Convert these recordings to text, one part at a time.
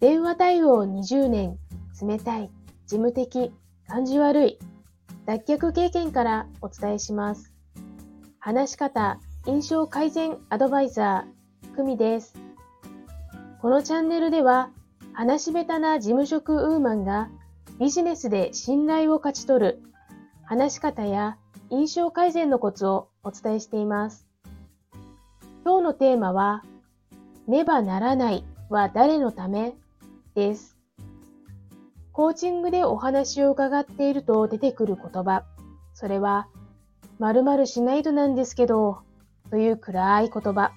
電話対応20年、冷たい、事務的、感じ悪い、脱却経験からお伝えします。話し方、印象改善アドバイザー、久美です。このチャンネルでは、話し下手な事務職ウーマンがビジネスで信頼を勝ち取る話し方や印象改善のコツをお伝えしています。今日のテーマは、ねばならないは誰のため？です。コーチングでお話を伺っていると出てくる言葉、それは、〇〇しないとなんですけど、という暗い言葉。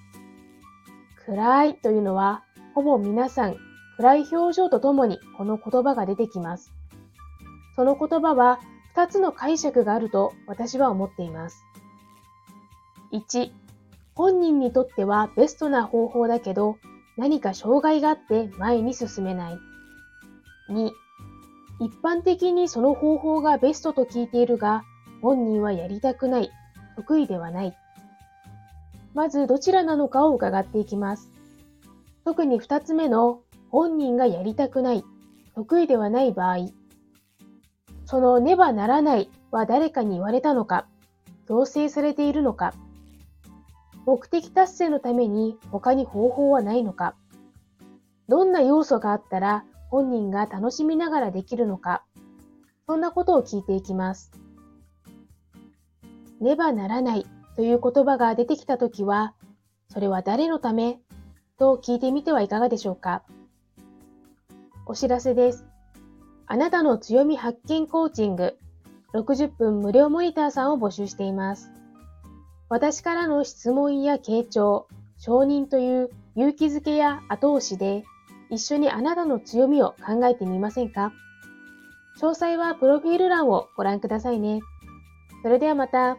暗いというのは、ほぼ皆さん、暗い表情とともにこの言葉が出てきます。その言葉は2つの解釈があると私は思っています。1、本人にとってはベストな方法だけど、何か障害があって前に進めない。2、一般的にその方法がベストと聞いているが、本人はやりたくない、得意ではない。まずどちらなのかを伺っていきます。特に二つ目の本人がやりたくない、得意ではない場合、そのねばならないは誰かに言われたのか、強制されているのか、目的達成のために他に方法はないのか、どんな要素があったら本人が楽しみながらできるのか、そんなことを聞いていきます。ねばならないという言葉が出てきたときは、それは誰のため？と聞いてみてはいかがでしょうか。お知らせです。あなたの強み発見コーチング60分無料モニターさんを募集しています。私からの質問や傾聴、承認という勇気づけや後押しで一緒にあなたの強みを考えてみませんか？詳細はプロフィール欄をご覧くださいね。それではまた。